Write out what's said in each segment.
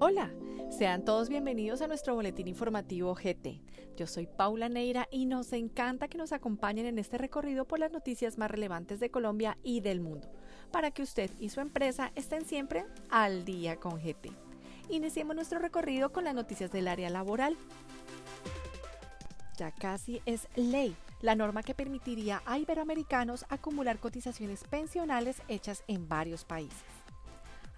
Hola, sean todos bienvenidos a nuestro boletín informativo GT. Yo soy Paula Neira y nos encanta que nos acompañen en este recorrido por las noticias más relevantes de Colombia y del mundo, para que usted y su empresa estén siempre al día con GT. Iniciemos nuestro recorrido con las noticias del área laboral. Ya casi es ley la norma que permitiría a iberoamericanos acumular cotizaciones pensionales hechas en varios países.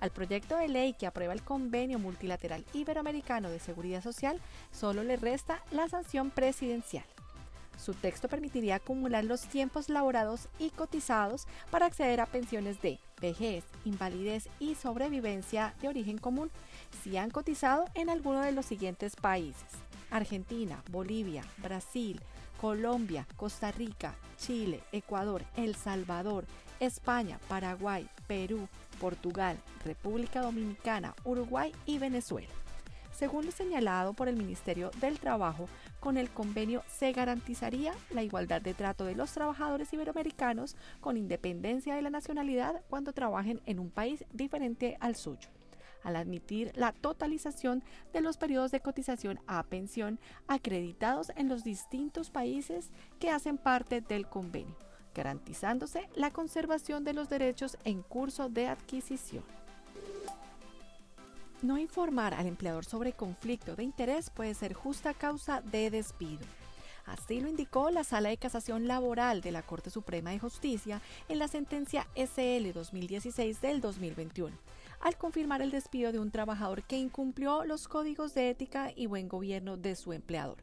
Al proyecto de ley que aprueba el Convenio Multilateral Iberoamericano de Seguridad Social solo le resta la sanción presidencial. Su texto permitiría acumular los tiempos laborados y cotizados para acceder a pensiones de vejez, invalidez y sobrevivencia de origen común si han cotizado en alguno de los siguientes países. Argentina, Bolivia, Brasil, Colombia, Costa Rica, Chile, Ecuador, El Salvador, España, Paraguay, Perú, Portugal, República Dominicana, Uruguay y Venezuela. Según lo señalado por el Ministerio del Trabajo, con el convenio se garantizaría la igualdad de trato de los trabajadores iberoamericanos con independencia de la nacionalidad cuando trabajen en un país diferente al suyo al admitir la totalización de los periodos de cotización a pensión acreditados en los distintos países que hacen parte del convenio garantizándose la conservación de los derechos en curso de adquisición. No informar al empleador sobre conflicto de interés puede ser justa causa de despido. Así lo indicó la Sala de Casación Laboral de la Corte Suprema de Justicia en la sentencia SL 2016 del 2021, al confirmar el despido de un trabajador que incumplió los códigos de ética y buen gobierno de su empleador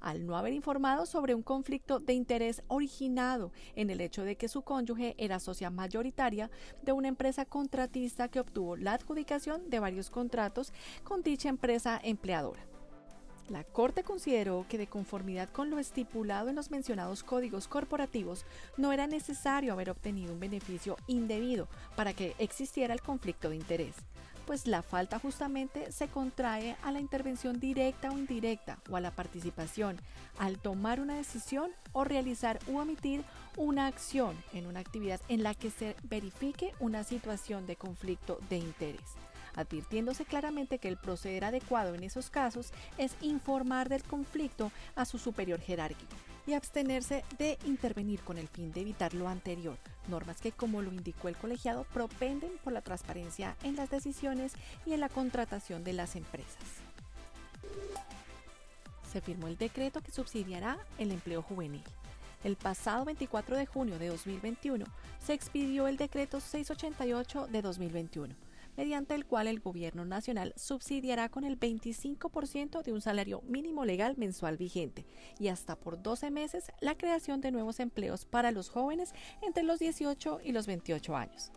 al no haber informado sobre un conflicto de interés originado en el hecho de que su cónyuge era socia mayoritaria de una empresa contratista que obtuvo la adjudicación de varios contratos con dicha empresa empleadora. La Corte consideró que de conformidad con lo estipulado en los mencionados códigos corporativos, no era necesario haber obtenido un beneficio indebido para que existiera el conflicto de interés pues la falta justamente se contrae a la intervención directa o indirecta o a la participación al tomar una decisión o realizar u omitir una acción en una actividad en la que se verifique una situación de conflicto de interés advirtiéndose claramente que el proceder adecuado en esos casos es informar del conflicto a su superior jerárquico y abstenerse de intervenir con el fin de evitar lo anterior, normas que, como lo indicó el colegiado, propenden por la transparencia en las decisiones y en la contratación de las empresas. Se firmó el decreto que subsidiará el empleo juvenil. El pasado 24 de junio de 2021 se expidió el decreto 688 de 2021 mediante el cual el gobierno nacional subsidiará con el 25% de un salario mínimo legal mensual vigente y hasta por 12 meses la creación de nuevos empleos para los jóvenes entre los 18 y los 28 años.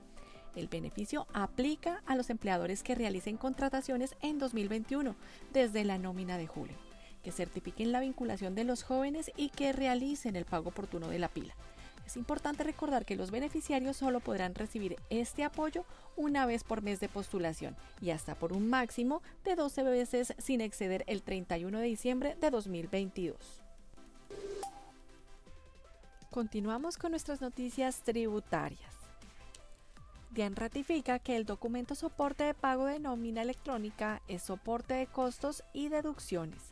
El beneficio aplica a los empleadores que realicen contrataciones en 2021 desde la nómina de julio, que certifiquen la vinculación de los jóvenes y que realicen el pago oportuno de la pila. Es importante recordar que los beneficiarios solo podrán recibir este apoyo una vez por mes de postulación y hasta por un máximo de 12 veces sin exceder el 31 de diciembre de 2022. Continuamos con nuestras noticias tributarias. DIAN ratifica que el documento soporte de pago de nómina electrónica es soporte de costos y deducciones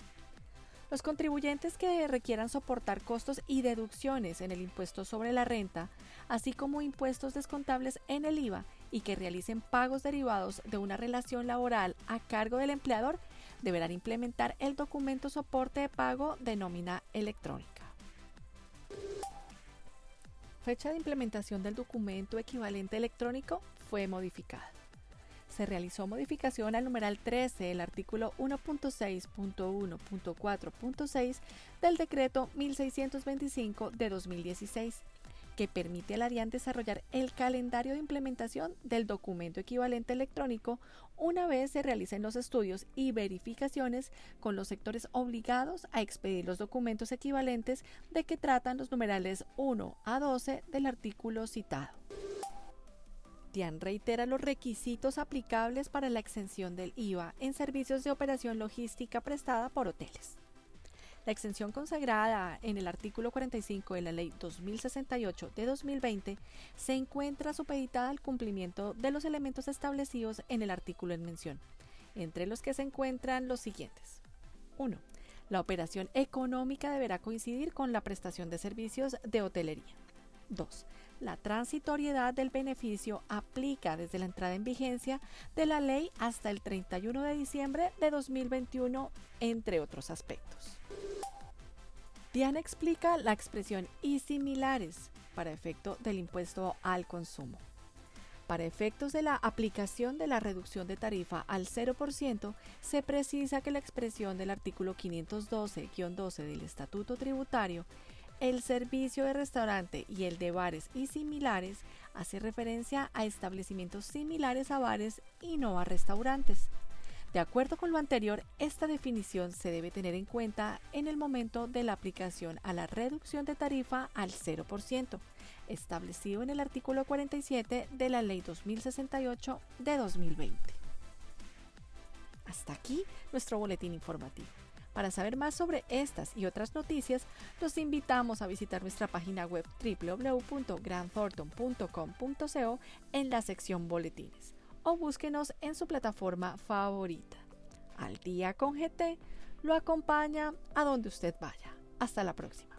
los contribuyentes que requieran soportar costos y deducciones en el impuesto sobre la renta, así como impuestos descontables en el IVA y que realicen pagos derivados de una relación laboral a cargo del empleador, deberán implementar el documento soporte de pago de nómina electrónica. Fecha de implementación del documento equivalente electrónico fue modificada se realizó modificación al numeral 13 del artículo 1.6.1.4.6 del decreto 1625 de 2016 que permite a la DIAN desarrollar el calendario de implementación del documento equivalente electrónico una vez se realicen los estudios y verificaciones con los sectores obligados a expedir los documentos equivalentes de que tratan los numerales 1 a 12 del artículo citado. DIAN reitera los requisitos aplicables para la exención del IVA en servicios de operación logística prestada por hoteles. La exención consagrada en el artículo 45 de la Ley 2068 de 2020 se encuentra supeditada al cumplimiento de los elementos establecidos en el artículo en mención entre los que se encuentran los siguientes. 1. La operación económica deberá coincidir con la prestación de servicios de hotelería. 2. La transitoriedad del beneficio aplica desde la entrada en vigencia de la ley hasta el 31 de diciembre de 2021, entre otros aspectos. Diana explica la expresión y similares para efecto del impuesto al consumo. Para efectos de la aplicación de la reducción de tarifa al 0%, se precisa que la expresión del artículo 512-12 del Estatuto Tributario el servicio de restaurante y el de bares y similares hace referencia a establecimientos similares a bares y no a restaurantes. De acuerdo con lo anterior, esta definición se debe tener en cuenta en el momento de la aplicación a la reducción de tarifa al 0%, establecido en el artículo 47 de la Ley 2068 de 2020. Hasta aquí nuestro boletín informativo. Para saber más sobre estas y otras noticias, los invitamos a visitar nuestra página web www.grandthornton.com.co en la sección Boletines o búsquenos en su plataforma favorita. Al día con GT lo acompaña a donde usted vaya. Hasta la próxima.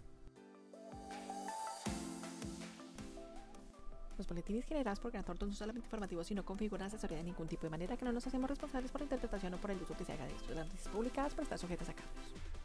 Los boletines generados por Gran son solamente informativos y no configuran asesoría de ningún tipo de manera que no nos hacemos responsables por la interpretación o por el uso que se haga de estos. Las noticias publicadas estar sujetas a cambios.